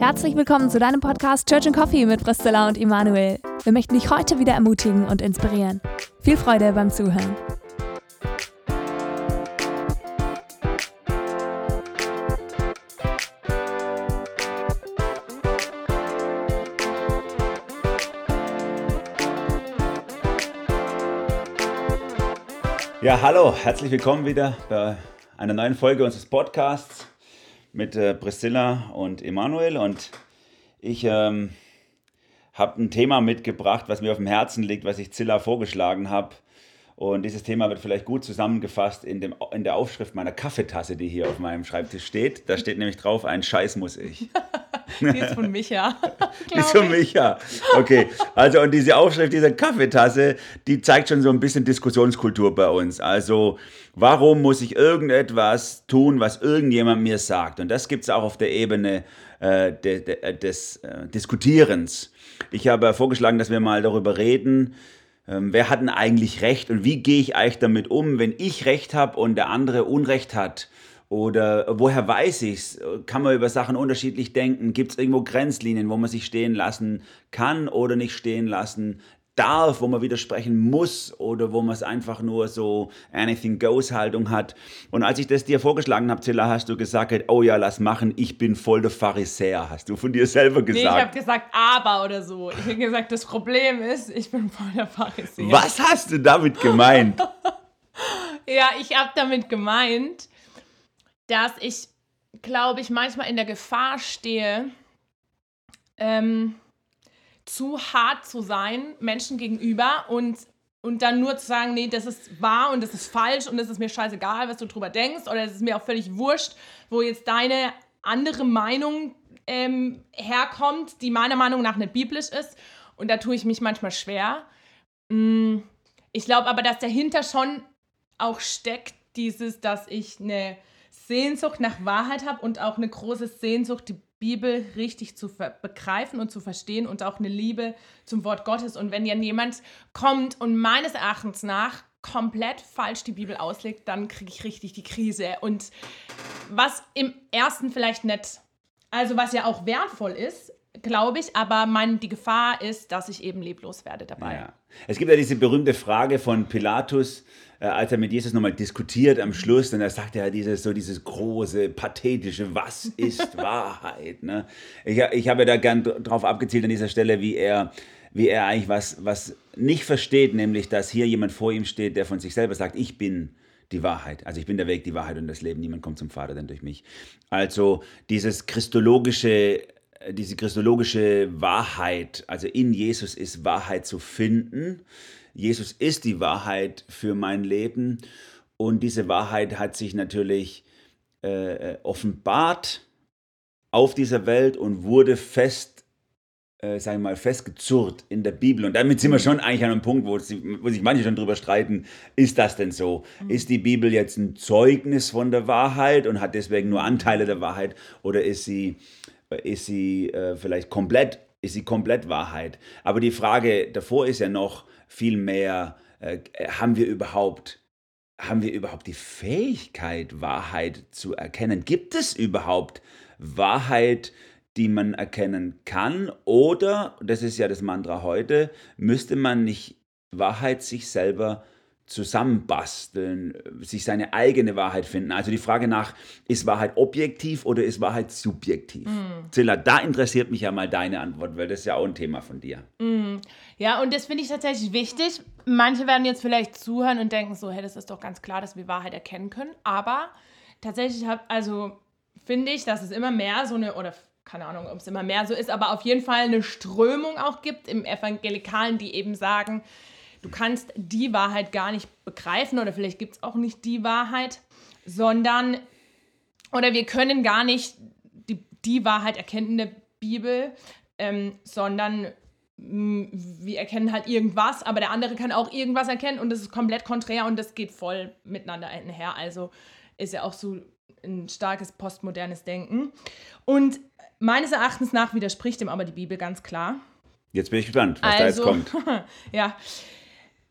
Herzlich willkommen zu deinem Podcast Church and Coffee mit Priscilla und Emanuel. Wir möchten dich heute wieder ermutigen und inspirieren. Viel Freude beim Zuhören. Ja, hallo, herzlich willkommen wieder bei einer neuen Folge unseres Podcasts mit äh, Priscilla und Emanuel. Und ich ähm, habe ein Thema mitgebracht, was mir auf dem Herzen liegt, was ich Zilla vorgeschlagen habe. Und dieses Thema wird vielleicht gut zusammengefasst in, dem, in der Aufschrift meiner Kaffeetasse, die hier auf meinem Schreibtisch steht. Da steht nämlich drauf, ein Scheiß muss ich. die ist von Micha. die ist von Micha. Okay, also und diese Aufschrift dieser Kaffeetasse, die zeigt schon so ein bisschen Diskussionskultur bei uns. Also warum muss ich irgendetwas tun, was irgendjemand mir sagt? Und das gibt es auch auf der Ebene äh, de, de, des äh, Diskutierens. Ich habe vorgeschlagen, dass wir mal darüber reden, ähm, wer hat denn eigentlich recht und wie gehe ich eigentlich damit um, wenn ich recht habe und der andere Unrecht hat? Oder woher weiß ich es? Kann man über Sachen unterschiedlich denken? Gibt es irgendwo Grenzlinien, wo man sich stehen lassen kann oder nicht stehen lassen darf, wo man widersprechen muss oder wo man es einfach nur so anything goes Haltung hat. Und als ich das dir vorgeschlagen habe, Zilla, hast du gesagt, oh ja, lass machen, ich bin voll der Pharisäer, hast du von dir selber gesagt. Nee, ich habe gesagt, aber oder so. Ich habe gesagt, das Problem ist, ich bin voll der Pharisäer. Was hast du damit gemeint? ja, ich habe damit gemeint, dass ich, glaube ich, manchmal in der Gefahr stehe, ähm, zu hart zu sein Menschen gegenüber und, und dann nur zu sagen, nee, das ist wahr und das ist falsch und es ist mir scheißegal, was du drüber denkst oder es ist mir auch völlig wurscht, wo jetzt deine andere Meinung ähm, herkommt, die meiner Meinung nach nicht biblisch ist. Und da tue ich mich manchmal schwer. Mm, ich glaube aber, dass dahinter schon auch steckt, dieses, dass ich eine Sehnsucht nach Wahrheit habe und auch eine große Sehnsucht, die Bibel richtig zu begreifen und zu verstehen und auch eine Liebe zum Wort Gottes. Und wenn dann jemand kommt und meines Erachtens nach komplett falsch die Bibel auslegt, dann kriege ich richtig die Krise. Und was im ersten vielleicht nicht, also was ja auch wertvoll ist, glaube ich, aber mein, die Gefahr ist, dass ich eben leblos werde dabei. Ja. Es gibt ja diese berühmte Frage von Pilatus, äh, als er mit Jesus nochmal diskutiert am Schluss, und er sagt ja dieses, so dieses große, pathetische, was ist Wahrheit? Ne? Ich, ich habe ja da gern drauf abgezielt an dieser Stelle, wie er, wie er eigentlich was, was nicht versteht, nämlich, dass hier jemand vor ihm steht, der von sich selber sagt, ich bin die Wahrheit. Also ich bin der Weg, die Wahrheit und das Leben. Niemand kommt zum Vater denn durch mich. Also dieses christologische diese christologische Wahrheit, also in Jesus ist Wahrheit zu finden, Jesus ist die Wahrheit für mein Leben und diese Wahrheit hat sich natürlich äh, äh, offenbart auf dieser Welt und wurde fest, äh, sagen wir mal, festgezurrt in der Bibel. Und damit sind wir schon eigentlich an einem Punkt, wo, sie, wo sich manche schon drüber streiten, ist das denn so? Mhm. Ist die Bibel jetzt ein Zeugnis von der Wahrheit und hat deswegen nur Anteile der Wahrheit oder ist sie, ist sie äh, vielleicht komplett, ist sie komplett Wahrheit? Aber die Frage davor ist ja noch, Vielmehr äh, haben wir überhaupt haben wir überhaupt die Fähigkeit, Wahrheit zu erkennen? Gibt es überhaupt Wahrheit, die man erkennen kann? Oder, das ist ja das Mantra heute, müsste man nicht Wahrheit sich selber zusammenbasteln, sich seine eigene Wahrheit finden. Also die Frage nach, ist Wahrheit objektiv oder ist Wahrheit subjektiv? Mm. Zilla, da interessiert mich ja mal deine Antwort, weil das ist ja auch ein Thema von dir. Mm. Ja, und das finde ich tatsächlich wichtig. Manche werden jetzt vielleicht zuhören und denken so, hey, das ist doch ganz klar, dass wir Wahrheit erkennen können. Aber tatsächlich habe, also finde ich, dass es immer mehr so eine, oder keine Ahnung, ob es immer mehr so ist, aber auf jeden Fall eine Strömung auch gibt im Evangelikalen, die eben sagen, du kannst die Wahrheit gar nicht begreifen oder vielleicht gibt es auch nicht die Wahrheit, sondern, oder wir können gar nicht die, die Wahrheit erkennen in der Bibel, ähm, sondern mm, wir erkennen halt irgendwas, aber der andere kann auch irgendwas erkennen und das ist komplett konträr und das geht voll miteinander einher. Also ist ja auch so ein starkes postmodernes Denken. Und meines Erachtens nach widerspricht dem aber die Bibel ganz klar. Jetzt bin ich gespannt, was also, da jetzt kommt. ja,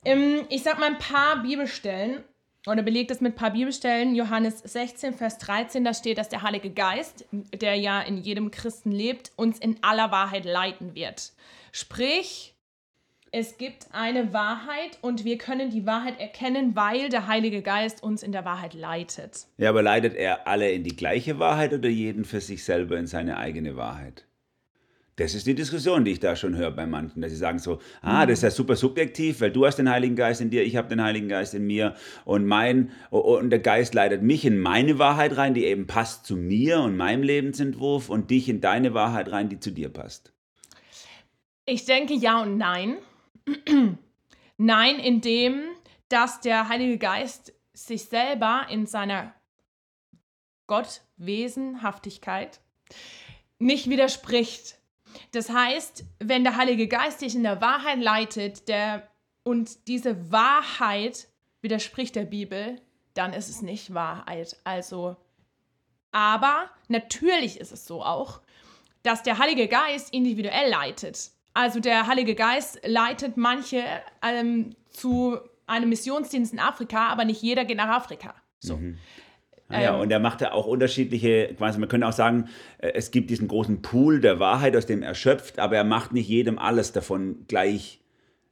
ich sag mal ein paar Bibelstellen, oder belegt es mit ein paar Bibelstellen. Johannes 16, Vers 13, da steht, dass der Heilige Geist, der ja in jedem Christen lebt, uns in aller Wahrheit leiten wird. Sprich, es gibt eine Wahrheit und wir können die Wahrheit erkennen, weil der Heilige Geist uns in der Wahrheit leitet. Ja, aber leitet er alle in die gleiche Wahrheit oder jeden für sich selber in seine eigene Wahrheit? Das ist die Diskussion, die ich da schon höre bei manchen, dass sie sagen so, ah, das ist ja super subjektiv, weil du hast den Heiligen Geist in dir, ich habe den Heiligen Geist in mir und mein und der Geist leitet mich in meine Wahrheit rein, die eben passt zu mir und meinem Lebensentwurf und dich in deine Wahrheit rein, die zu dir passt. Ich denke ja und nein. nein, indem dass der Heilige Geist sich selber in seiner Gottwesenhaftigkeit nicht widerspricht das heißt, wenn der Heilige Geist dich in der Wahrheit leitet der, und diese Wahrheit widerspricht der Bibel, dann ist es nicht Wahrheit. Also, aber natürlich ist es so auch, dass der Heilige Geist individuell leitet. Also der Heilige Geist leitet manche ähm, zu einem Missionsdienst in Afrika, aber nicht jeder geht nach Afrika. So. Mhm. Ah, ja, ähm, und er macht ja auch unterschiedliche, quasi, man könnte auch sagen, äh, es gibt diesen großen Pool der Wahrheit, aus dem er schöpft, aber er macht nicht jedem alles davon gleich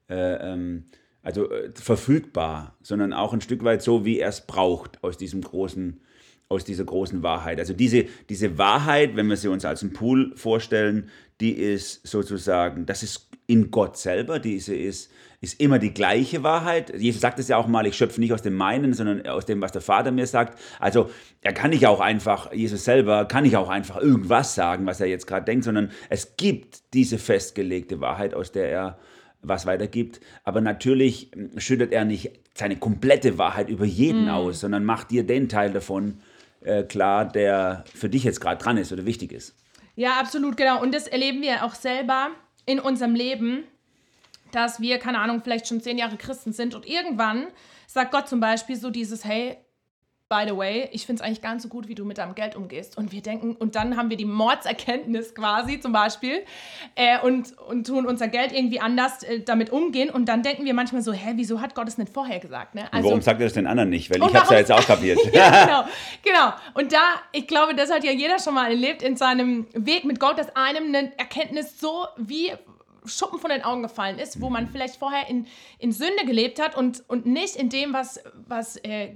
äh, ähm, also äh, verfügbar, sondern auch ein Stück weit so, wie er es braucht aus diesem großen, aus dieser großen Wahrheit. Also diese, diese Wahrheit, wenn wir sie uns als einen Pool vorstellen, die ist sozusagen, das ist in Gott selber, diese ist ist immer die gleiche Wahrheit. Jesus sagt es ja auch mal, ich schöpfe nicht aus dem meinen, sondern aus dem, was der Vater mir sagt. Also er kann nicht auch einfach, Jesus selber kann nicht auch einfach irgendwas sagen, was er jetzt gerade denkt, sondern es gibt diese festgelegte Wahrheit, aus der er was weitergibt. Aber natürlich schüttet er nicht seine komplette Wahrheit über jeden mm. aus, sondern macht dir den Teil davon äh, klar, der für dich jetzt gerade dran ist oder wichtig ist. Ja, absolut, genau. Und das erleben wir auch selber in unserem Leben dass wir, keine Ahnung, vielleicht schon zehn Jahre Christen sind und irgendwann sagt Gott zum Beispiel so dieses, hey, by the way, ich finde es eigentlich gar nicht so gut, wie du mit deinem Geld umgehst. Und wir denken, und dann haben wir die Mordserkenntnis quasi zum Beispiel äh, und, und tun unser Geld irgendwie anders äh, damit umgehen. Und dann denken wir manchmal so, hä, wieso hat Gott es nicht vorher gesagt? Ne? Also, warum sagt er das den anderen nicht? Weil ich habe es ja jetzt auch kapiert. ja, genau, genau. Und da, ich glaube, das hat ja jeder schon mal erlebt in seinem Weg mit Gott, dass einem eine Erkenntnis so wie Schuppen von den Augen gefallen ist, wo man mhm. vielleicht vorher in, in Sünde gelebt hat und, und nicht in dem, was, was äh,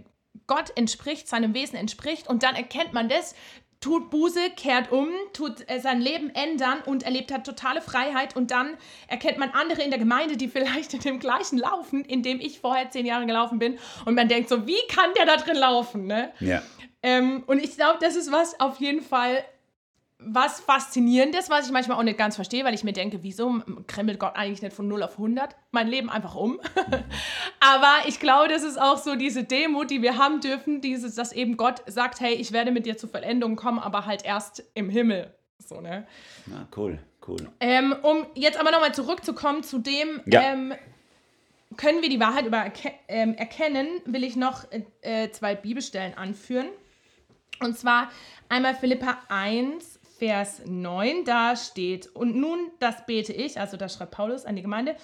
Gott entspricht, seinem Wesen entspricht. Und dann erkennt man das, tut Buße, kehrt um, tut äh, sein Leben ändern und erlebt hat totale Freiheit. Und dann erkennt man andere in der Gemeinde, die vielleicht in dem gleichen laufen, in dem ich vorher zehn Jahre gelaufen bin. Und man denkt so, wie kann der da drin laufen? Ne? Ja. Ähm, und ich glaube, das ist was auf jeden Fall, was Faszinierendes, was ich manchmal auch nicht ganz verstehe, weil ich mir denke, wieso krempelt Gott eigentlich nicht von 0 auf 100 mein Leben einfach um? Aber ich glaube, das ist auch so diese Demut, die wir haben dürfen, dieses, dass eben Gott sagt, hey, ich werde mit dir zur Vollendung kommen, aber halt erst im Himmel. So, ne? Na, cool, cool. Ähm, um jetzt aber nochmal zurückzukommen zu dem, ja. ähm, können wir die Wahrheit über ähm, erkennen, will ich noch äh, zwei Bibelstellen anführen. Und zwar einmal Philippa 1, Vers 9, da steht, und nun, das bete ich, also das schreibt Paulus an die Gemeinde,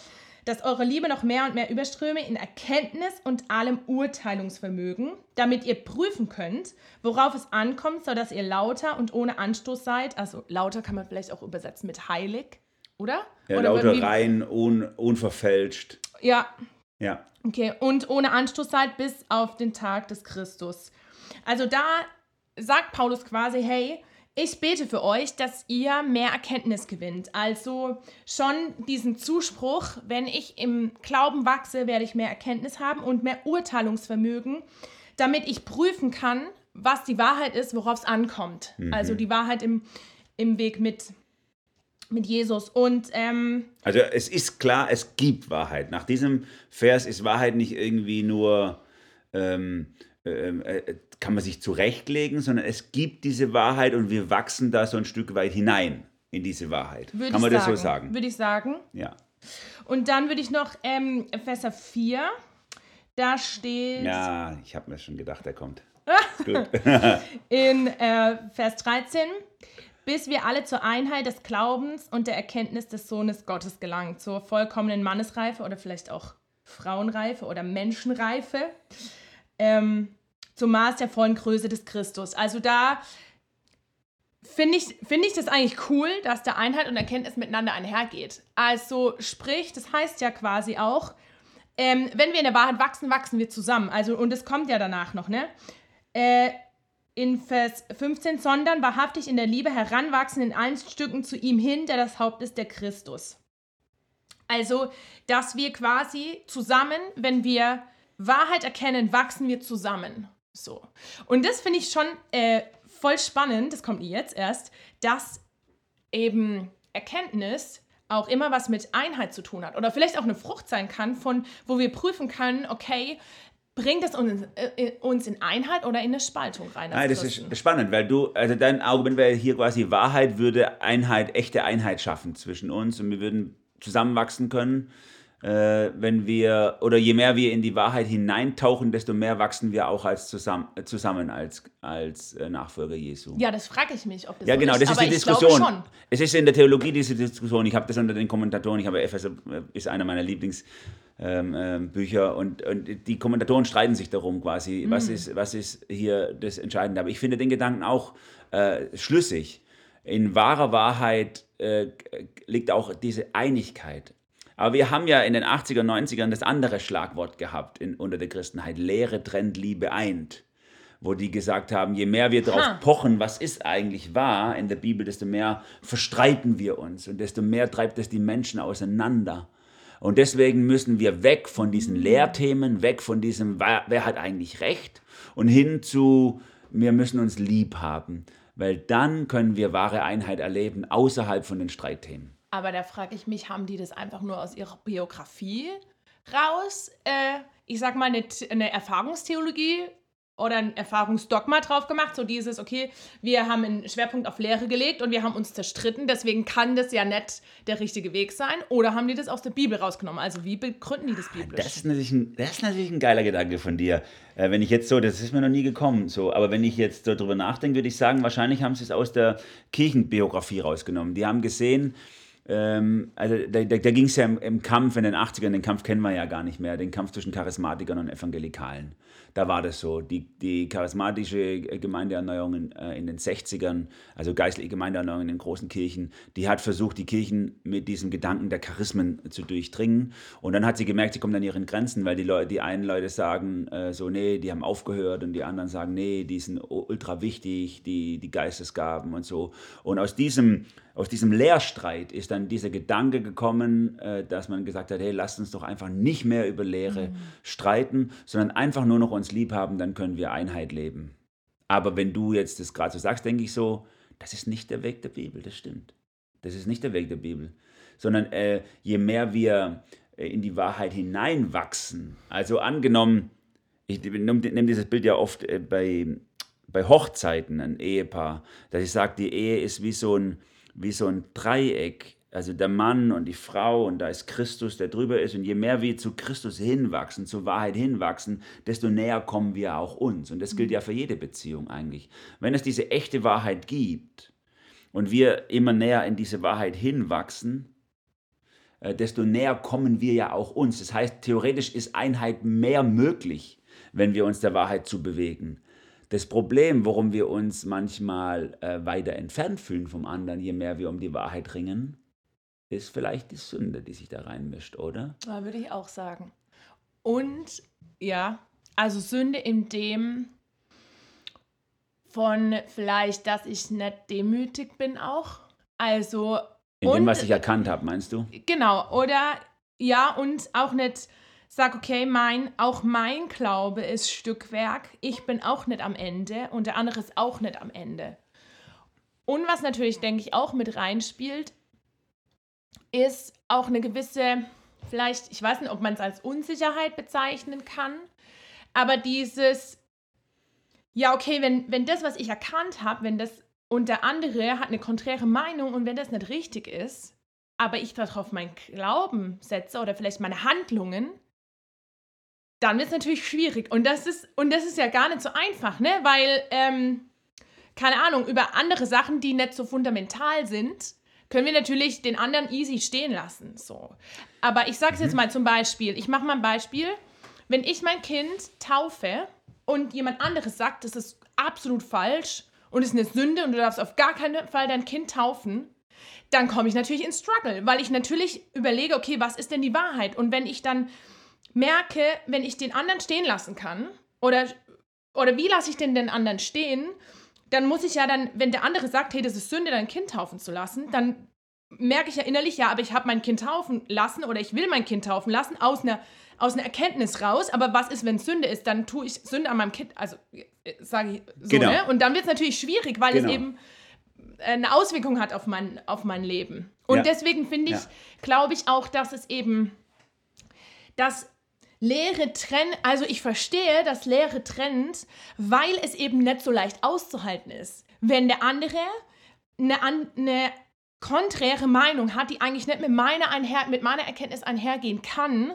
dass eure Liebe noch mehr und mehr überströme in Erkenntnis und allem Urteilungsvermögen, damit ihr prüfen könnt, worauf es ankommt, sodass ihr lauter und ohne Anstoß seid. Also lauter kann man vielleicht auch übersetzen mit heilig, oder? Ja, oder lauter rein, un, unverfälscht. Ja. Ja. Okay, und ohne Anstoß seid bis auf den Tag des Christus. Also da sagt Paulus quasi, hey, ich bete für euch, dass ihr mehr Erkenntnis gewinnt. Also schon diesen Zuspruch, wenn ich im Glauben wachse, werde ich mehr Erkenntnis haben und mehr Urteilungsvermögen, damit ich prüfen kann, was die Wahrheit ist, worauf es ankommt. Mhm. Also die Wahrheit im, im Weg mit, mit Jesus. Und ähm, also es ist klar, es gibt Wahrheit. Nach diesem Vers ist Wahrheit nicht irgendwie nur ähm, ähm äh, kann man sich zurechtlegen, sondern es gibt diese Wahrheit und wir wachsen da so ein Stück weit hinein in diese Wahrheit. Würde kann man das sagen, so sagen? Würde ich sagen. Ja. Und dann würde ich noch ähm, Epheser 4, da steht. Ja, ich habe mir schon gedacht, er kommt. Gut. in äh, Vers 13 bis wir alle zur Einheit des Glaubens und der Erkenntnis des Sohnes Gottes gelangen, zur vollkommenen Mannesreife oder vielleicht auch Frauenreife oder Menschenreife, ähm, zum Maß der vollen Größe des Christus. Also da finde ich, find ich das eigentlich cool, dass da Einheit und Erkenntnis miteinander einhergeht. Also sprich, das heißt ja quasi auch, ähm, wenn wir in der Wahrheit wachsen, wachsen wir zusammen. Also, und es kommt ja danach noch, ne? Äh, in Vers 15, sondern wahrhaftig in der Liebe heranwachsen in allen Stücken zu ihm hin, der das Haupt ist, der Christus. Also, dass wir quasi zusammen, wenn wir Wahrheit erkennen, wachsen wir zusammen. So. Und das finde ich schon äh, voll spannend, das kommt jetzt erst, dass eben Erkenntnis auch immer was mit Einheit zu tun hat oder vielleicht auch eine Frucht sein kann, von wo wir prüfen können, okay, bringt es uns, äh, uns in Einheit oder in eine Spaltung rein? Nein, das ist spannend, weil du, also dein Argument wäre hier quasi Wahrheit würde Einheit, echte Einheit schaffen zwischen uns und wir würden zusammenwachsen können äh, wenn wir, oder je mehr wir in die Wahrheit hineintauchen, desto mehr wachsen wir auch als zusammen, zusammen als, als äh, Nachfolger Jesu. Ja, das frage ich mich, ob das Ja, so genau, ist, das ist aber die Diskussion. schon. Es ist in der Theologie diese Diskussion. Ich habe das unter den Kommentatoren, ich habe Epheser, äh, ist einer meiner Lieblingsbücher ähm, ähm, Bücher und, und die Kommentatoren streiten sich darum quasi, Mhm. was, ist, was ist hier das Entscheidende. Aber ich finde den Gedanken auch äh, schlüssig. In wahrer Wahrheit äh, liegt auch diese Einigkeit. Aber wir haben ja in den 80er, 90ern das andere Schlagwort gehabt in, unter der Christenheit. Lehre trennt, Liebe eint. Wo die gesagt haben, je mehr wir darauf pochen, was ist eigentlich wahr in der Bibel, desto mehr verstreiten wir uns und desto mehr treibt es die Menschen auseinander. Und deswegen müssen wir weg von diesen Lehrthemen, weg von diesem, wer, wer hat eigentlich recht, und hin zu, wir müssen uns lieb haben. Weil dann können wir wahre Einheit erleben, außerhalb von den Streitthemen. Aber da frage ich mich, haben die das einfach nur aus ihrer Biografie raus? Äh, ich sag mal, eine, eine Erfahrungstheologie oder ein Erfahrungsdogma drauf gemacht, so dieses, okay, wir haben einen Schwerpunkt auf Lehre gelegt und wir haben uns zerstritten, deswegen kann das ja nicht der richtige Weg sein. Oder haben die das aus der Bibel rausgenommen? Also wie begründen die das biblisch? Das ist natürlich ein, das ist natürlich ein geiler Gedanke von dir. Äh, wenn ich jetzt so, das ist mir noch nie gekommen, so, aber wenn ich jetzt so drüber nachdenke, würde ich sagen, wahrscheinlich haben sie es aus der Kirchenbiografie rausgenommen. Die haben gesehen, ähm, also da, da, da ging es ja im, im Kampf in den 80ern, den Kampf kennen wir ja gar nicht mehr, den Kampf zwischen Charismatikern und Evangelikalen. Da war das so. Die, die charismatische Gemeindeerneuerung in, äh, in den 60ern, also geistliche Gemeindeerneuerung in den großen Kirchen, die hat versucht, die Kirchen mit diesem Gedanken der Charismen zu durchdringen. Und dann hat sie gemerkt, sie kommt an ihren Grenzen, weil die, Leute, die einen Leute sagen äh, so, nee, die haben aufgehört und die anderen sagen, nee, die sind ultra wichtig, die, die Geistesgaben und so. Und aus diesem, aus diesem Lehrstreit ist dann dieser Gedanke gekommen, äh, dass man gesagt hat, hey, lasst uns doch einfach nicht mehr über Lehre streiten, sondern einfach nur noch uns lieb haben, dann können wir Einheit leben. Aber wenn du jetzt das gerade so sagst, denke ich so, das ist nicht der Weg der Bibel, das stimmt. Das ist nicht der Weg der Bibel, sondern äh, je mehr wir äh, in die Wahrheit hineinwachsen, also angenommen, ich nehme nehm dieses Bild ja oft äh, bei, bei Hochzeiten, ein Ehepaar, dass ich sage, die Ehe ist wie so ein, wie so ein Dreieck. Also der Mann und die Frau und da ist Christus, der drüber ist. Und je mehr wir zu Christus hinwachsen, zur Wahrheit hinwachsen, desto näher kommen wir auch uns. Und das gilt ja für jede Beziehung eigentlich. Wenn es diese echte Wahrheit gibt und wir immer näher in diese Wahrheit hinwachsen, äh, desto näher kommen wir ja auch uns. Das heißt, theoretisch ist Einheit mehr möglich, wenn wir uns der Wahrheit zu bewegen. Das Problem, warum wir uns manchmal äh, weiter entfernt fühlen vom anderen, je mehr wir um die Wahrheit ringen, ist vielleicht die Sünde, die sich da reinmischt, oder? Ja, würde ich auch sagen. Und ja, also Sünde in dem von vielleicht, dass ich nicht demütig bin auch. Also In dem, Und- was ich erkannt habe, meinst du? genau, oder ja, und auch nicht sag, okay, mein, auch mein Glaube ist Stückwerk. Ich bin auch nicht am Ende und der andere ist auch nicht am Ende. Und was natürlich, denke ich, auch mit reinspielt, ist auch eine gewisse, vielleicht, ich weiß nicht, ob man es als Unsicherheit bezeichnen kann, aber dieses, ja, okay, wenn, wenn das, was ich erkannt habe, wenn das und der andere hat eine konträre Meinung und wenn das nicht richtig ist, aber ich darauf meinen Glauben setze oder vielleicht meine Handlungen, dann wird es natürlich schwierig. Und das ist, und das ist ja gar nicht so einfach, ne? Weil, ähm, keine Ahnung, über andere Sachen, die nicht so fundamental sind, können wir natürlich den anderen easy stehen lassen. So. Aber ich sage es jetzt mal zum Beispiel, ich mache mal ein Beispiel. wenn ich mein Kind taufe und jemand anderes sagt, das ist absolut falsch und ist eine Sünde und du darfst auf gar keinen Fall dein Kind taufen, dann komme ich natürlich ins Struggle, weil ich natürlich überlege, okay, was ist denn die Wahrheit? Und wenn ich dann merke, wenn ich den anderen stehen lassen kann, oder, oder wie lasse ich denn den anderen stehen, dann muss ich ja dann, wenn der andere sagt, hey, das ist Sünde, dein Kind taufen zu lassen, dann merke ich ja innerlich, ja, aber ich habe mein Kind taufen lassen oder ich will mein Kind taufen lassen aus einer, aus einer Erkenntnis raus. Aber was ist, wenn Sünde ist? Dann tue ich Sünde an meinem Kind, also äh, sage ich so, genau. ne? Und dann wird es natürlich schwierig, weil genau. es eben eine Auswirkung hat auf mein, auf mein Leben. Und ja. deswegen finde ich, ja. glaube ich auch, dass es eben, dass Lehre trennt, also ich verstehe, dass Lehre trennt, weil es eben nicht so leicht auszuhalten ist. Wenn der andere eine, eine konträre Meinung hat, die eigentlich nicht mit meiner, einher, mit meiner Erkenntnis einhergehen kann,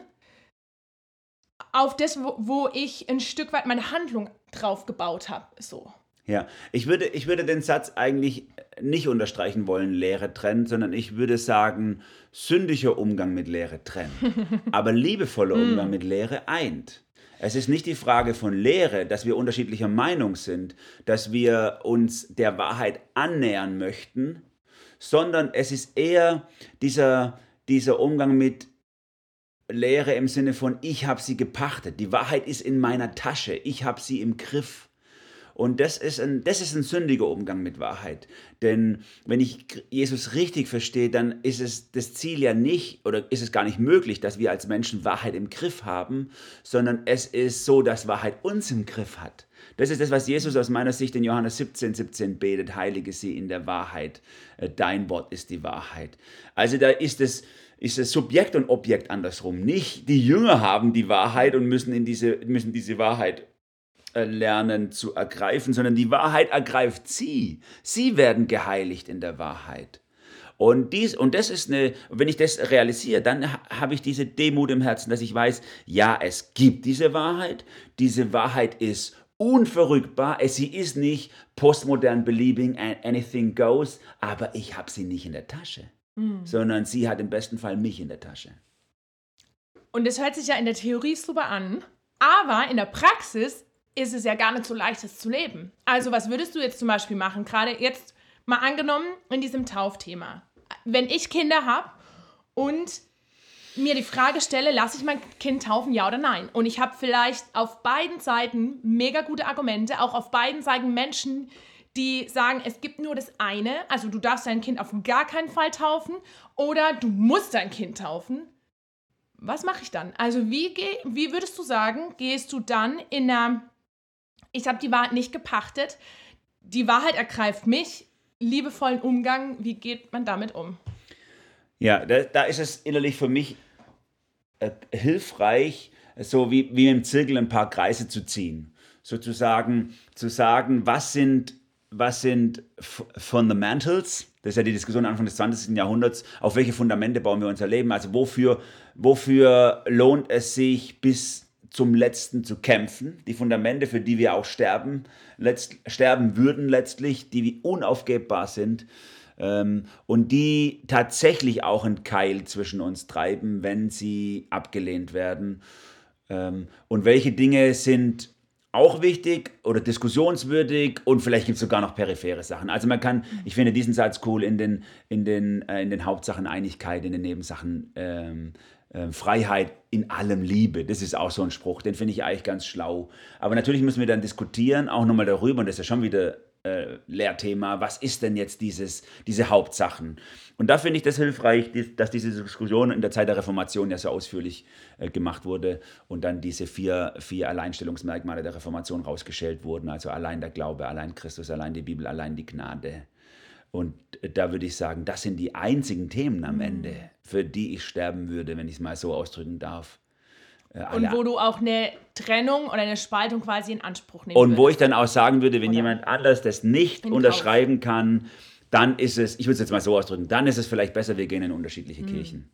auf das, wo, wo ich ein Stück weit meine Handlung drauf gebaut habe. So. Ja, ich würde, ich würde den Satz eigentlich nicht unterstreichen wollen, Lehre trennt, sondern ich würde sagen, sündiger Umgang mit Lehre trennt, aber liebevoller hm. Umgang mit Lehre eint. Es ist nicht die Frage von Lehre, dass wir unterschiedlicher Meinung sind, dass wir uns der Wahrheit annähern möchten, sondern es ist eher dieser, dieser Umgang mit Lehre im Sinne von, ich habe sie gepachtet, die Wahrheit ist in meiner Tasche, ich habe sie im Griff. Und das ist, ein, das ist ein sündiger Umgang mit Wahrheit. Denn wenn ich Jesus richtig verstehe, dann ist es das Ziel ja nicht oder ist es gar nicht möglich, dass wir als Menschen Wahrheit im Griff haben, sondern es ist so, dass Wahrheit uns im Griff hat. Das ist das, was Jesus aus meiner Sicht in Johannes 17, 17 betet. Heilige sie in der Wahrheit. Äh, dein Wort ist die Wahrheit. Also da ist es, ist es Subjekt und Objekt andersrum. Nicht die Jünger haben die Wahrheit und müssen, in diese, müssen diese Wahrheit lernen zu ergreifen, sondern die Wahrheit ergreift sie. Sie werden geheiligt in der Wahrheit. Und, dies, und das ist eine, wenn ich das realisiere, dann habe ich diese Demut im Herzen, dass ich weiß, ja, es gibt diese Wahrheit. Diese Wahrheit ist unverrückbar. Sie ist nicht postmodern believing, anything goes, aber ich habe sie nicht in der Tasche, mhm. sondern sie hat im besten Fall mich in der Tasche. Und es hört sich ja in der Theorie super an, aber in der Praxis ist es ja gar nicht so leicht, es zu leben. Also was würdest du jetzt zum Beispiel machen? Gerade jetzt mal angenommen in diesem Taufthema. Wenn ich Kinder habe und mir die Frage stelle, lasse ich mein Kind taufen, ja oder nein? Und ich habe vielleicht auf beiden Seiten mega gute Argumente, auch auf beiden Seiten Menschen, die sagen, es gibt nur das eine, also du darfst dein Kind auf gar keinen Fall taufen oder du musst dein Kind taufen. Was mache ich dann? Also wie, wie würdest du sagen, gehst du dann in einer ich habe die Wahrheit nicht gepachtet. Die Wahrheit ergreift mich. Liebevollen Umgang, wie geht man damit um? Ja, da, da ist es innerlich für mich äh, hilfreich, so wie, wie im Zirkel ein paar Kreise zu ziehen. Sozusagen zu sagen, was sind, was sind Fundamentals, das ist ja die Diskussion Anfang des 20. Jahrhunderts, auf welche Fundamente bauen wir unser Leben? Also wofür, wofür lohnt es sich bis zum Letzten zu kämpfen, die Fundamente, für die wir auch sterben, letzt, sterben würden letztlich, die unaufgebbar sind ähm, und die tatsächlich auch einen Keil zwischen uns treiben, wenn sie abgelehnt werden. Ähm, und welche Dinge sind auch wichtig oder diskussionswürdig und vielleicht gibt es sogar noch periphere Sachen. Also man kann, ich finde diesen Satz cool, in den, in den, äh, in den Hauptsachen Einigkeit, in den Nebensachen ähm, äh, Freiheit in allem Liebe. Das ist auch so ein Spruch, den finde ich eigentlich ganz schlau. Aber natürlich müssen wir dann diskutieren, auch nochmal darüber, und das ist ja schon wieder äh, Lehrthema, was ist denn jetzt dieses, diese Hauptsachen? Und da finde ich das hilfreich, dass diese Diskussion in der Zeit der Reformation ja so ausführlich äh, gemacht wurde und dann diese vier, vier Alleinstellungsmerkmale der Reformation rausgestellt wurden, also allein der Glaube, allein Christus, allein die Bibel, allein die Gnade. Und da würde ich sagen, das sind die einzigen Themen am mhm. Ende, für die ich sterben würde, wenn ich es mal so ausdrücken darf. Äh, und wo du auch eine Trennung oder eine Spaltung quasi in Anspruch nehmen Und wo ich dann auch sagen würde, wenn oder jemand anders das nicht unterschreiben kann, dann ist es, ich würde es jetzt mal so ausdrücken, dann ist es vielleicht besser, wir gehen in unterschiedliche mhm. Kirchen.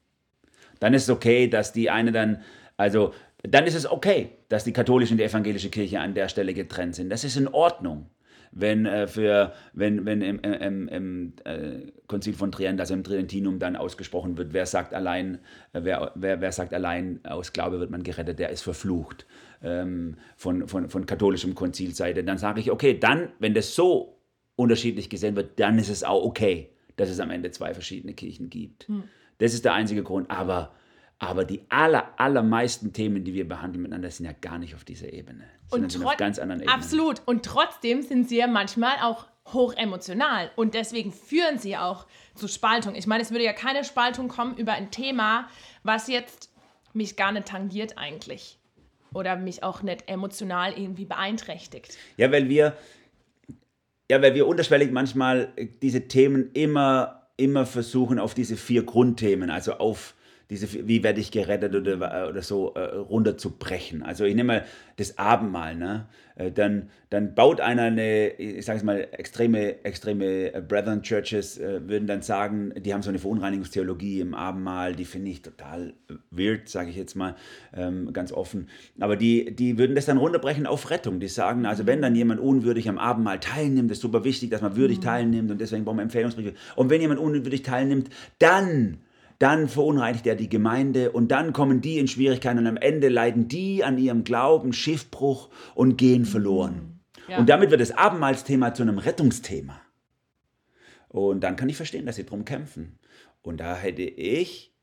Dann ist es okay, dass die eine dann, also dann ist es okay, dass die katholische und die evangelische Kirche an der Stelle getrennt sind. Das ist in Ordnung. Wenn, äh, für, wenn, wenn im, im, im äh, Konzil von Trient, also im Tridentinum dann ausgesprochen wird, wer sagt allein, äh, wer, wer, wer sagt allein, aus Glaube wird man gerettet, der ist verflucht ähm, von, von, von katholischem Konzilseite. Dann sage ich, okay, dann, wenn das so unterschiedlich gesehen wird, dann ist es auch okay, dass es am Ende zwei verschiedene Kirchen gibt. Hm. Das ist der einzige Grund. Aber aber die aller, allermeisten Themen, die wir behandeln miteinander, sind ja gar nicht auf dieser Ebene. Und auf ganz anderen Ebenen. Absolut. Und trotzdem sind sie ja manchmal auch hoch emotional. Und deswegen führen sie auch zu Spaltung. Ich meine, es würde ja keine Spaltung kommen über ein Thema, was jetzt mich gar nicht tangiert eigentlich. Oder mich auch nicht emotional irgendwie beeinträchtigt. Ja, weil wir, ja, weil wir unterschwellig manchmal diese Themen immer, immer versuchen auf diese vier Grundthemen, also auf diese, wie werde ich gerettet oder, oder so äh, runterzubrechen. Also ich nehme mal das Abendmahl, ne? Äh, dann, dann baut einer eine, ich sage es mal, extreme, extreme äh, Brethren Churches äh, würden dann sagen, die haben so eine Verunreinigungstheologie im Abendmahl, die finde ich total weird, sage ich jetzt mal ähm, ganz offen. Aber die, die würden das dann runterbrechen auf Rettung. Die sagen, also wenn dann jemand unwürdig am Abendmahl teilnimmt, ist super wichtig, dass man würdig mhm. teilnimmt und deswegen brauchen wir Empfehlungsbriefe. Und wenn jemand unwürdig teilnimmt, dann dann verunreinigt er die Gemeinde und dann kommen die in Schwierigkeiten und am Ende leiden die an ihrem Glauben Schiffbruch und gehen verloren. Ja. Und damit wird das Abendmahlsthema zu einem Rettungsthema. Und dann kann ich verstehen, dass sie drum kämpfen. Und da hätte ich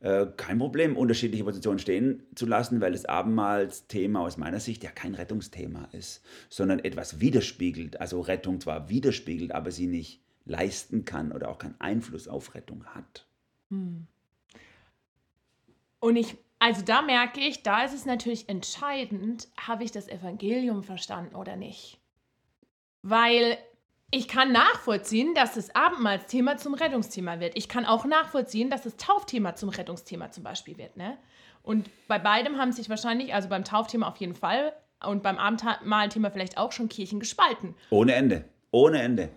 äh, kein Problem, unterschiedliche Positionen stehen zu lassen, weil das Abendmahlsthema aus meiner Sicht ja kein Rettungsthema ist, sondern etwas widerspiegelt. Also Rettung zwar widerspiegelt, aber sie nicht leisten kann oder auch keinen Einfluss auf Rettung hat. Hm. Und ich, also da merke ich, da ist es natürlich entscheidend, habe ich das Evangelium verstanden oder nicht. Weil ich kann nachvollziehen, dass das Abendmahlsthema zum Rettungsthema wird. Ich kann auch nachvollziehen, dass das Taufthema zum Rettungsthema zum Beispiel wird. Ne? Und bei beidem haben sich wahrscheinlich, also beim Taufthema auf jeden Fall und beim Abendmahlthema vielleicht auch schon Kirchen gespalten. Ohne Ende. Ohne Ende.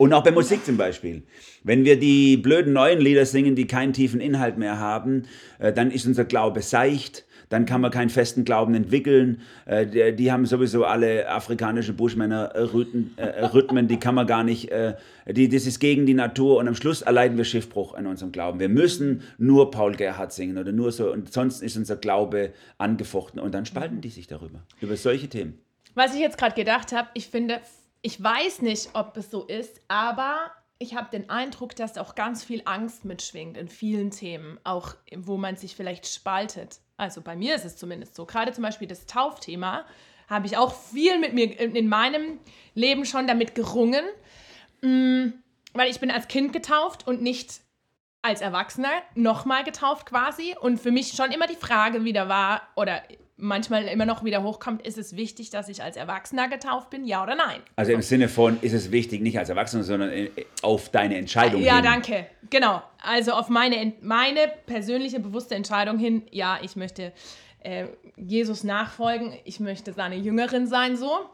Und auch bei Musik zum Beispiel. Wenn wir die blöden neuen Lieder singen, die keinen tiefen Inhalt mehr haben, äh, dann ist unser Glaube seicht. Dann kann man keinen festen Glauben entwickeln. Äh, die, haben sowieso alle afrikanische Buschmänner äh, die kann man gar nicht, das ist gegen die Natur und am Schluss erleiden wir Schiffbruch in unserem Glauben. Wir müssen nur Paul Gerhardt singen oder nur so und sonst ist unser Glaube angefochten und dann spalten die sich darüber, über solche Themen. Was ich jetzt gerade gedacht habe, ich finde, ich weiß nicht, ob es so ist, aber ich habe den Eindruck, dass auch ganz viel Angst mitschwingt in vielen Themen, auch wo man sich vielleicht spaltet. Also bei mir ist es zumindest so. Gerade zum Beispiel das Taufthema habe ich auch viel mit mir in meinem Leben schon damit gerungen, mm, weil ich bin als Kind getauft und nicht als Erwachsener nochmal getauft quasi. Und für mich schon immer die Frage wieder war, oder manchmal immer noch wieder hochkommt, ist es wichtig, dass ich als Erwachsener getauft bin, ja oder nein? Also im Sinne von, ist es wichtig, nicht als Erwachsener, sondern auf deine Entscheidung ja, hin. Ja, danke. Genau. Also auf meine, meine persönliche bewusste Entscheidung hin, ja, ich möchte äh, Jesus nachfolgen, ich möchte seine Jüngerin sein, so.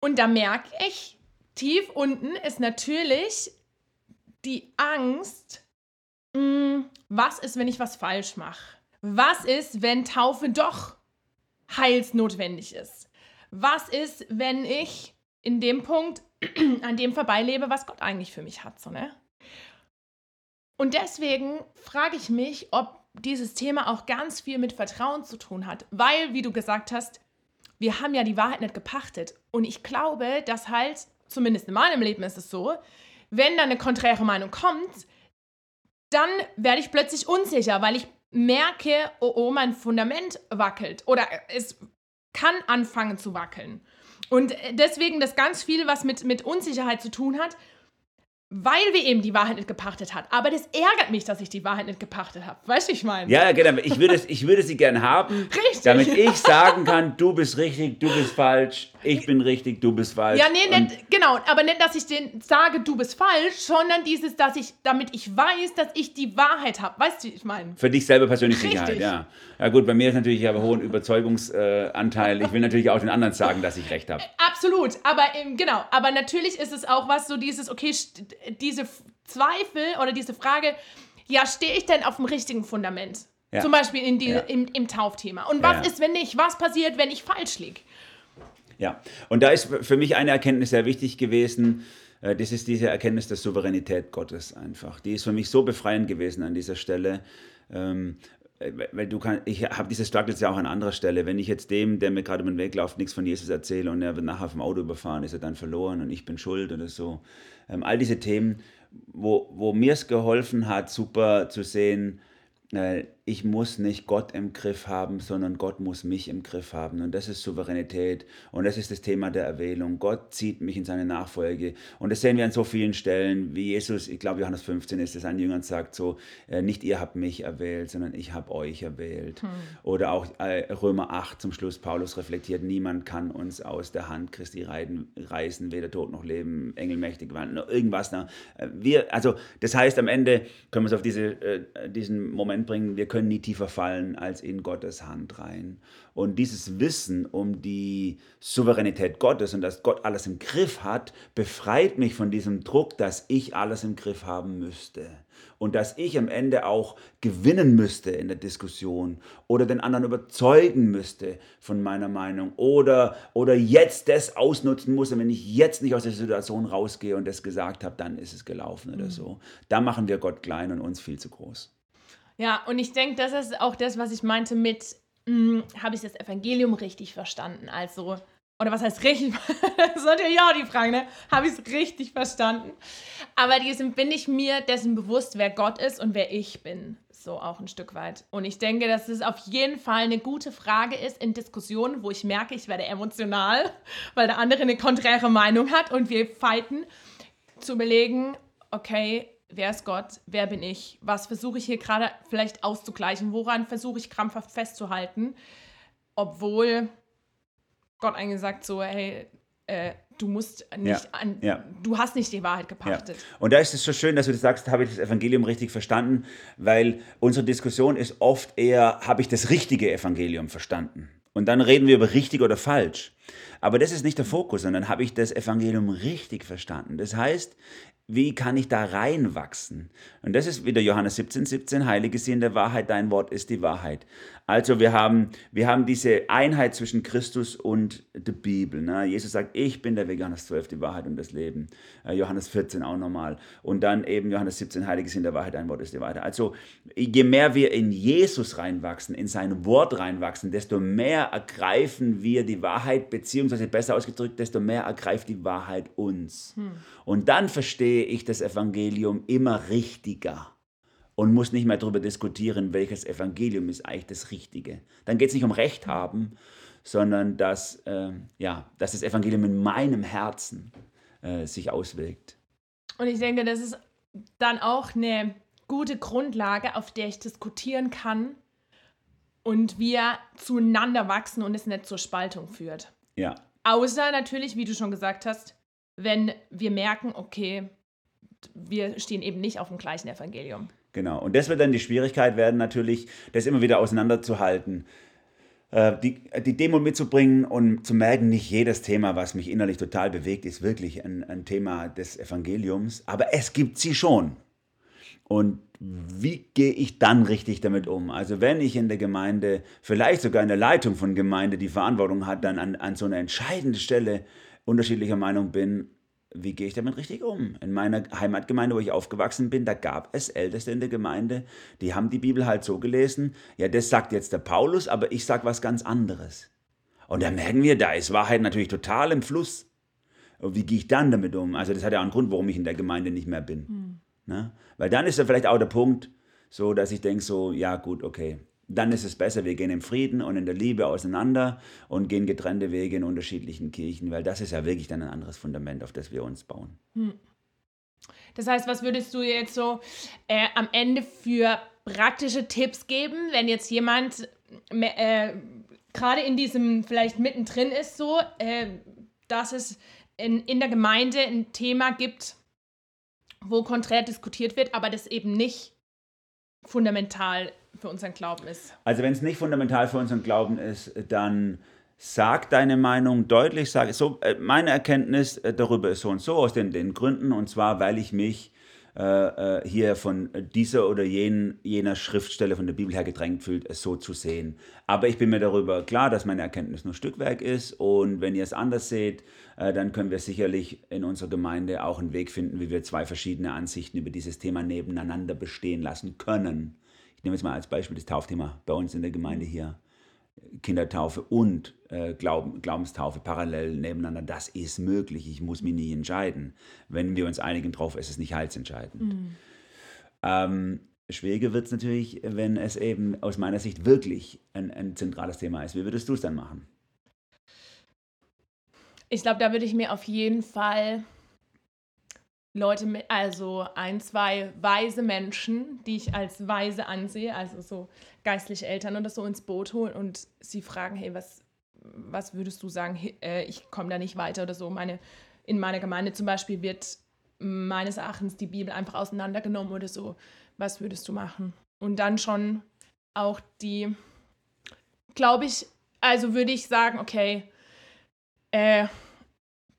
Und da merke ich, tief unten ist natürlich die Angst, mh, hm, was ist, wenn ich was falsch mache? Was ist, wenn Taufe doch heilsnotwendig ist? Was ist, wenn ich in dem Punkt an dem vorbeilebe, was Gott eigentlich für mich hat, so, ne? Und deswegen frage ich mich, ob dieses Thema auch ganz viel mit Vertrauen zu tun hat, weil, wie du gesagt hast, wir haben ja die Wahrheit nicht gepachtet. Und ich glaube, dass halt, zumindest in meinem Leben ist es so, wenn dann eine konträre Meinung kommt, dann werde ich plötzlich unsicher, weil ich merke, oh, oh, mein Fundament wackelt oder es kann anfangen zu wackeln. Und deswegen das ganz viel, was mit, mit Unsicherheit zu tun hat, weil wir eben die Wahrheit nicht gepachtet hat. Aber das ärgert mich, dass ich die Wahrheit nicht gepachtet habe. Weißt du, ich meine? Ja, genau. Ich würde, ich würde sie gern haben, richtig. damit ich sagen kann, du bist richtig, du bist falsch, ich bin richtig, du bist falsch. Ja, nee, nicht, genau. Aber nicht, dass ich den sage, du bist falsch, sondern dieses, dass ich, damit ich weiß, dass ich die Wahrheit habe. Weißt du, ich meine? Für dich selber persönlich Sicherheit, ja. Ja gut, bei mir ist natürlich, ich habe einen hohen Überzeugungsanteil. Ich will natürlich auch den anderen sagen, dass ich recht habe. Absolut. Aber ähm, genau, aber natürlich ist es auch was, so dieses, okay, diese Zweifel oder diese Frage, ja, stehe ich denn auf dem richtigen Fundament? Ja. Zum Beispiel in die, ja. im, im Taufthema. Und was ja. ist, wenn nicht? Was passiert, wenn ich falsch liege? Ja, und da ist für mich eine Erkenntnis sehr wichtig gewesen. Äh, das ist diese Erkenntnis der Souveränität Gottes einfach. Die ist für mich so befreiend gewesen an dieser Stelle. Äh, weil du kannst, ich habe diese Struggles ja auch an anderer Stelle. Wenn ich jetzt dem, der mir gerade über den Weg läuft, nichts von Jesus erzähle und er wird nachher vom Auto überfahren, ist er dann verloren und ich bin schuld oder so. Ähm, all diese Themen, wo, wo mir es geholfen hat, super zu sehen, äh, ich muss nicht Gott im Griff haben, sondern Gott muss mich im Griff haben. Und das ist Souveränität. Und das ist das Thema der Erwählung. Gott zieht mich in seine Nachfolge. Und das sehen wir an so vielen Stellen, wie Jesus, ich glaube, Johannes 15 ist es, an Jüngern sagt so, äh, nicht ihr habt mich erwählt, sondern ich habe euch erwählt. Hm. Oder auch äh, Römer 8 zum Schluss, Paulus reflektiert, niemand kann uns aus der Hand Christi reißen, weder Tod noch Leben, engelmächtig, irgendwas. Wir, also das heißt, am Ende können wir es auf diese, diesen Moment bringen, wir können nie tiefer fallen als in Gottes Hand rein. Und dieses Wissen um die Souveränität Gottes und dass Gott alles im Griff hat, befreit mich von diesem Druck, dass ich alles im Griff haben müsste. Und dass ich am Ende auch gewinnen müsste in der Diskussion oder den anderen überzeugen müsste von meiner Meinung oder, oder jetzt das ausnutzen muss. Und wenn ich jetzt nicht aus der Situation rausgehe und das gesagt habe, dann ist es gelaufen oder mhm. so. Da machen wir Gott klein und uns viel zu groß. Ja, und ich denke, das ist auch das, was ich meinte mit, hm, habe ich das Evangelium richtig verstanden? Also, oder was heißt richtig? das ist natürlich auch die Frage, ne? Habe ich es richtig verstanden? Aber diesem bin ich mir dessen bewusst, wer Gott ist und wer ich bin. So auch ein Stück weit. Und ich denke, dass es auf jeden Fall eine gute Frage ist in Diskussionen, wo ich merke, ich werde emotional, weil der andere eine konträre Meinung hat und wir fighten, zu überlegen, okay, wer ist Gott, wer bin ich, was versuche ich hier gerade vielleicht auszugleichen, woran versuche ich krampfhaft festzuhalten, obwohl Gott eigentlich sagt so, hey, äh, du musst nicht ja, an, ja. du hast nicht die Wahrheit gepachtet. Ja. Und da ist es so schön, dass du das sagst, habe ich das Evangelium richtig verstanden, weil unsere Diskussion ist oft eher, habe ich das richtige Evangelium verstanden? Und dann reden wir über richtig oder falsch. Aber das ist nicht der Fokus, sondern habe ich das Evangelium richtig verstanden. Das heißt, wie kann ich da reinwachsen? Und das ist wieder Johannes 17, 17, Heilige in der Wahrheit, dein Wort ist die Wahrheit. Also wir haben, wir haben diese Einheit zwischen Christus und der Bibel. Ne? Jesus sagt, ich bin der Weg, Johannes 12, die Wahrheit und das Leben. Äh, Johannes 14 auch nochmal. Und dann eben Johannes 17, Heilige in der Wahrheit, dein Wort ist die Wahrheit. Also je mehr wir in Jesus reinwachsen, in sein Wort reinwachsen, desto mehr ergreifen wir die Wahrheit, beziehungsweise besser ausgedrückt, desto mehr ergreift die Wahrheit uns. Hm. Und dann verstehe ich das Evangelium immer richtiger und muss nicht mehr darüber diskutieren, welches Evangelium ist eigentlich das Richtige. Dann geht es nicht um Recht haben, sondern dass, äh, ja, dass das Evangelium in meinem Herzen äh, sich auswirkt. Und ich denke, das ist dann auch eine gute Grundlage, auf der ich diskutieren kann und wir zueinander wachsen und es nicht zur Spaltung führt. Ja. Außer natürlich, wie du schon gesagt hast, wenn wir merken, okay, wir stehen eben nicht auf dem gleichen Evangelium. Genau. Und das wird dann die Schwierigkeit werden, natürlich, das immer wieder auseinanderzuhalten. Äh, die, die Demo mitzubringen und zu merken, nicht jedes Thema, was mich innerlich total bewegt, ist wirklich ein, ein Thema des Evangeliums, aber es gibt sie schon. Und wie gehe ich dann richtig damit um? Also wenn ich in der Gemeinde, vielleicht sogar in der Leitung von Gemeinde die Verantwortung hat, dann an, an so einer entscheidenden Stelle unterschiedlicher Meinung bin, wie gehe ich damit richtig um? In meiner Heimatgemeinde, wo ich aufgewachsen bin, da gab es Älteste in der Gemeinde, die haben die Bibel halt so gelesen, ja, das sagt jetzt der Paulus, aber ich sage was ganz anderes. Und da merken wir, da ist Wahrheit natürlich total im Fluss. Und wie gehe ich dann damit um? Also das hat ja auch einen Grund, warum ich in der Gemeinde nicht mehr bin. Mhm. Ne? Weil dann ist ja vielleicht auch der Punkt, so dass ich denke so, ja gut, okay, dann ist es besser, wir gehen im Frieden und in der Liebe auseinander und gehen getrennte Wege in unterschiedlichen Kirchen, weil das ist ja wirklich dann ein anderes Fundament, auf das wir uns bauen. Hm. Das heißt, was würdest du jetzt so äh, am Ende für praktische Tipps geben, wenn jetzt jemand äh, gerade in diesem vielleicht mittendrin ist, so, äh, dass es in, in der Gemeinde ein Thema gibt, wo konträr diskutiert wird, aber das eben nicht fundamental für unseren Glauben ist. Also wenn es nicht fundamental für unseren Glauben ist, dann sag deine Meinung deutlich, sag so, äh, meine Erkenntnis äh, darüber ist so und so aus den, den Gründen und zwar, weil ich mich äh, äh, hier von dieser oder jen, jener Schriftstelle von der Bibel her gedrängt fühlt, es so zu sehen. Aber ich bin mir darüber klar, dass meine Erkenntnis nur Stückwerk ist und wenn ihr es anders seht, äh, dann können wir sicherlich in unserer Gemeinde auch einen Weg finden, wie wir zwei verschiedene Ansichten über dieses Thema nebeneinander bestehen lassen können. Ich nehme jetzt mal als Beispiel das Taufthema bei uns in der Gemeinde hier. Kindertaufe und äh, Glauben, Glaubenstaufe parallel nebeneinander, das ist möglich. Ich muss mich nie entscheiden. Wenn wir uns einigen drauf, ist es nicht heilsentscheidend. Mhm. Ähm, schwieriger wird es natürlich, wenn es eben aus meiner Sicht wirklich ein, ein zentrales Thema ist. Wie würdest du es dann machen? Ich glaube, da würde ich mir auf jeden Fall Leute also ein, zwei weise Menschen, die ich als weise ansehe, also so geistliche Eltern oder so ins Boot holen und sie fragen, hey, was, was würdest du sagen, äh, ich komme da nicht weiter oder so. Meine, in meiner Gemeinde zum Beispiel wird meines Erachtens die Bibel einfach auseinandergenommen oder so. Was würdest du machen? Und dann schon auch die, glaube ich, also würde ich sagen, okay, äh,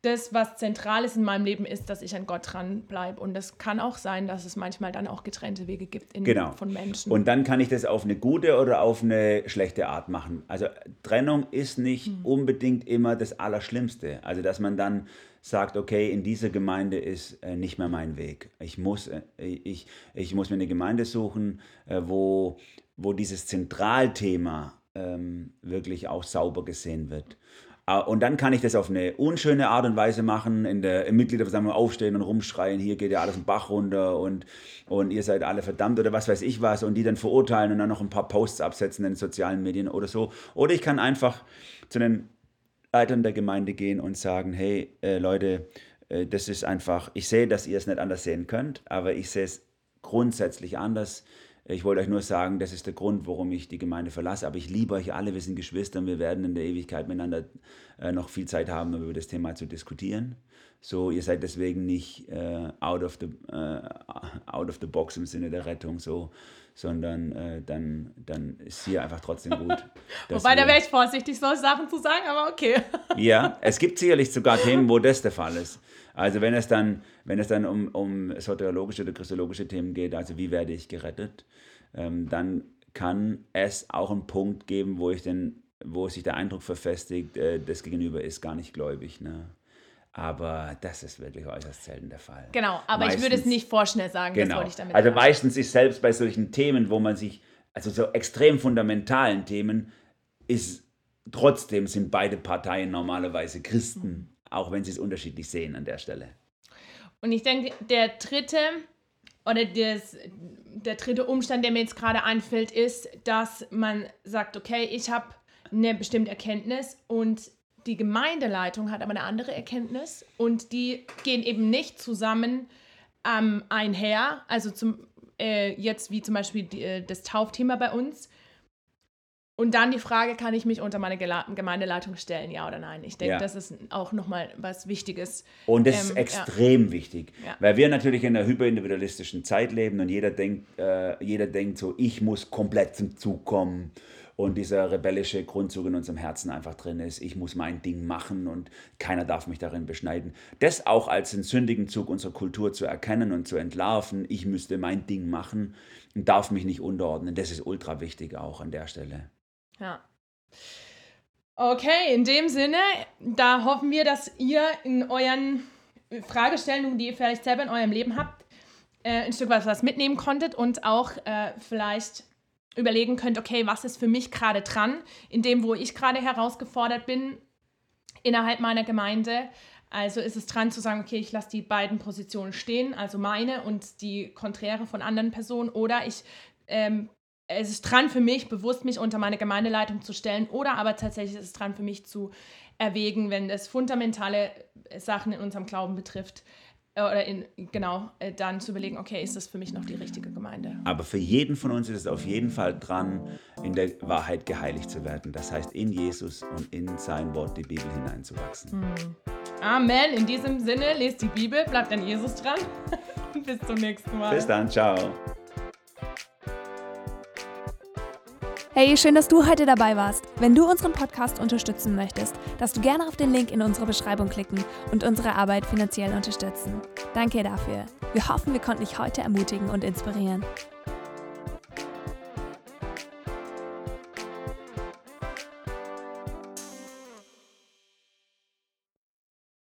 das, was zentral ist in meinem Leben, ist, dass ich an Gott dran bleibe. Und es kann auch sein, dass es manchmal dann auch getrennte Wege gibt in, genau. von Menschen. Und dann kann ich das auf eine gute oder auf eine schlechte Art machen. Also Trennung ist nicht hm. unbedingt immer das Allerschlimmste. Also dass man dann sagt, okay, in dieser Gemeinde ist äh, nicht mehr mein Weg. Ich muss, äh, ich, ich muss mir eine Gemeinde suchen, äh, wo, wo dieses Zentralthema ähm, wirklich auch sauber gesehen wird. Ah, und dann kann ich das auf eine unschöne Art und Weise machen, in der Mitgliederversammlung aufstehen und rumschreien, hier geht ja alles im Bach runter und, und ihr seid alle verdammt oder was weiß ich was und die dann verurteilen und dann noch ein paar Posts absetzen in den sozialen Medien oder so. Oder ich kann einfach zu den Leitern der Gemeinde gehen und sagen, hey äh, Leute, äh, das ist einfach, ich sehe, dass ihr es nicht anders sehen könnt, aber ich sehe es grundsätzlich anders. Ich wollte euch nur sagen, das ist der Grund, warum ich die Gemeinde verlasse. Aber ich liebe euch alle, wir sind Geschwister und wir werden in der Ewigkeit miteinander äh, noch viel Zeit haben, um über das Thema zu diskutieren. So, ihr seid deswegen nicht äh, out, of the, äh, out of the box im Sinne der Rettung, so, sondern äh, dann, dann ist hier einfach trotzdem gut. Wobei, da wäre ich vorsichtig, solche Sachen zu sagen, aber okay. ja, es gibt sicherlich sogar Themen, wo das der Fall ist. Also wenn es dann, wenn es dann um, um soteriologische oder christologische Themen geht, also wie werde ich gerettet, ähm, dann kann es auch einen Punkt geben, wo ich den, wo sich der Eindruck verfestigt, äh, das Gegenüber ist gar nicht gläubig. Ne? Aber das ist wirklich äußerst selten der Fall. Genau, aber meistens, ich würde es nicht vorschnell sagen, genau. das wollte ich damit Also sagen. meistens ist selbst bei solchen Themen, wo man sich, also so extrem fundamentalen Themen, ist trotzdem sind beide Parteien normalerweise Christen. Mhm auch wenn sie es unterschiedlich sehen an der Stelle. Und ich denke, der dritte oder das, der dritte Umstand, der mir jetzt gerade einfällt, ist, dass man sagt, okay, ich habe eine bestimmte Erkenntnis und die Gemeindeleitung hat aber eine andere Erkenntnis und die gehen eben nicht zusammen ähm, einher. Also zum, äh, jetzt wie zum Beispiel die, äh, das Taufthema bei uns und dann die Frage, kann ich mich unter meine Gemeindeleitung stellen, ja oder nein? Ich denke, ja. das ist auch nochmal was Wichtiges. Und das ähm, ist extrem ja. wichtig, ja. weil wir natürlich in einer hyperindividualistischen Zeit leben und jeder denkt, äh, jeder denkt so, ich muss komplett zum Zug kommen und dieser rebellische Grundzug in unserem Herzen einfach drin ist, ich muss mein Ding machen und keiner darf mich darin beschneiden. Das auch als einen sündigen Zug unserer Kultur zu erkennen und zu entlarven, ich müsste mein Ding machen und darf mich nicht unterordnen, das ist ultra wichtig auch an der Stelle. Ja. Okay, in dem Sinne, da hoffen wir, dass ihr in euren Fragestellungen, die ihr vielleicht selber in eurem Leben habt, äh, ein Stück weit was mitnehmen konntet und auch äh, vielleicht überlegen könnt, okay, was ist für mich gerade dran, in dem, wo ich gerade herausgefordert bin innerhalb meiner Gemeinde. Also ist es dran zu sagen, okay, ich lasse die beiden Positionen stehen, also meine und die konträre von anderen Personen, oder ich ähm, es ist dran für mich, bewusst mich unter meine Gemeindeleitung zu stellen oder aber tatsächlich ist es dran für mich zu erwägen, wenn es fundamentale Sachen in unserem Glauben betrifft, äh, oder in, genau, äh, dann zu überlegen, okay, ist das für mich noch die richtige Gemeinde? Aber für jeden von uns ist es auf jeden Fall dran, in der Wahrheit geheiligt zu werden. Das heißt, in Jesus und in sein Wort, die Bibel hineinzuwachsen. Hm. Amen. In diesem Sinne, lest die Bibel, bleibt an Jesus dran. Bis zum nächsten Mal. Bis dann, ciao. Hey, schön, dass du heute dabei warst. Wenn du unseren Podcast unterstützen möchtest, darfst du gerne auf den Link in unserer Beschreibung klicken und unsere Arbeit finanziell unterstützen. Danke dafür. Wir hoffen, wir konnten dich heute ermutigen und inspirieren.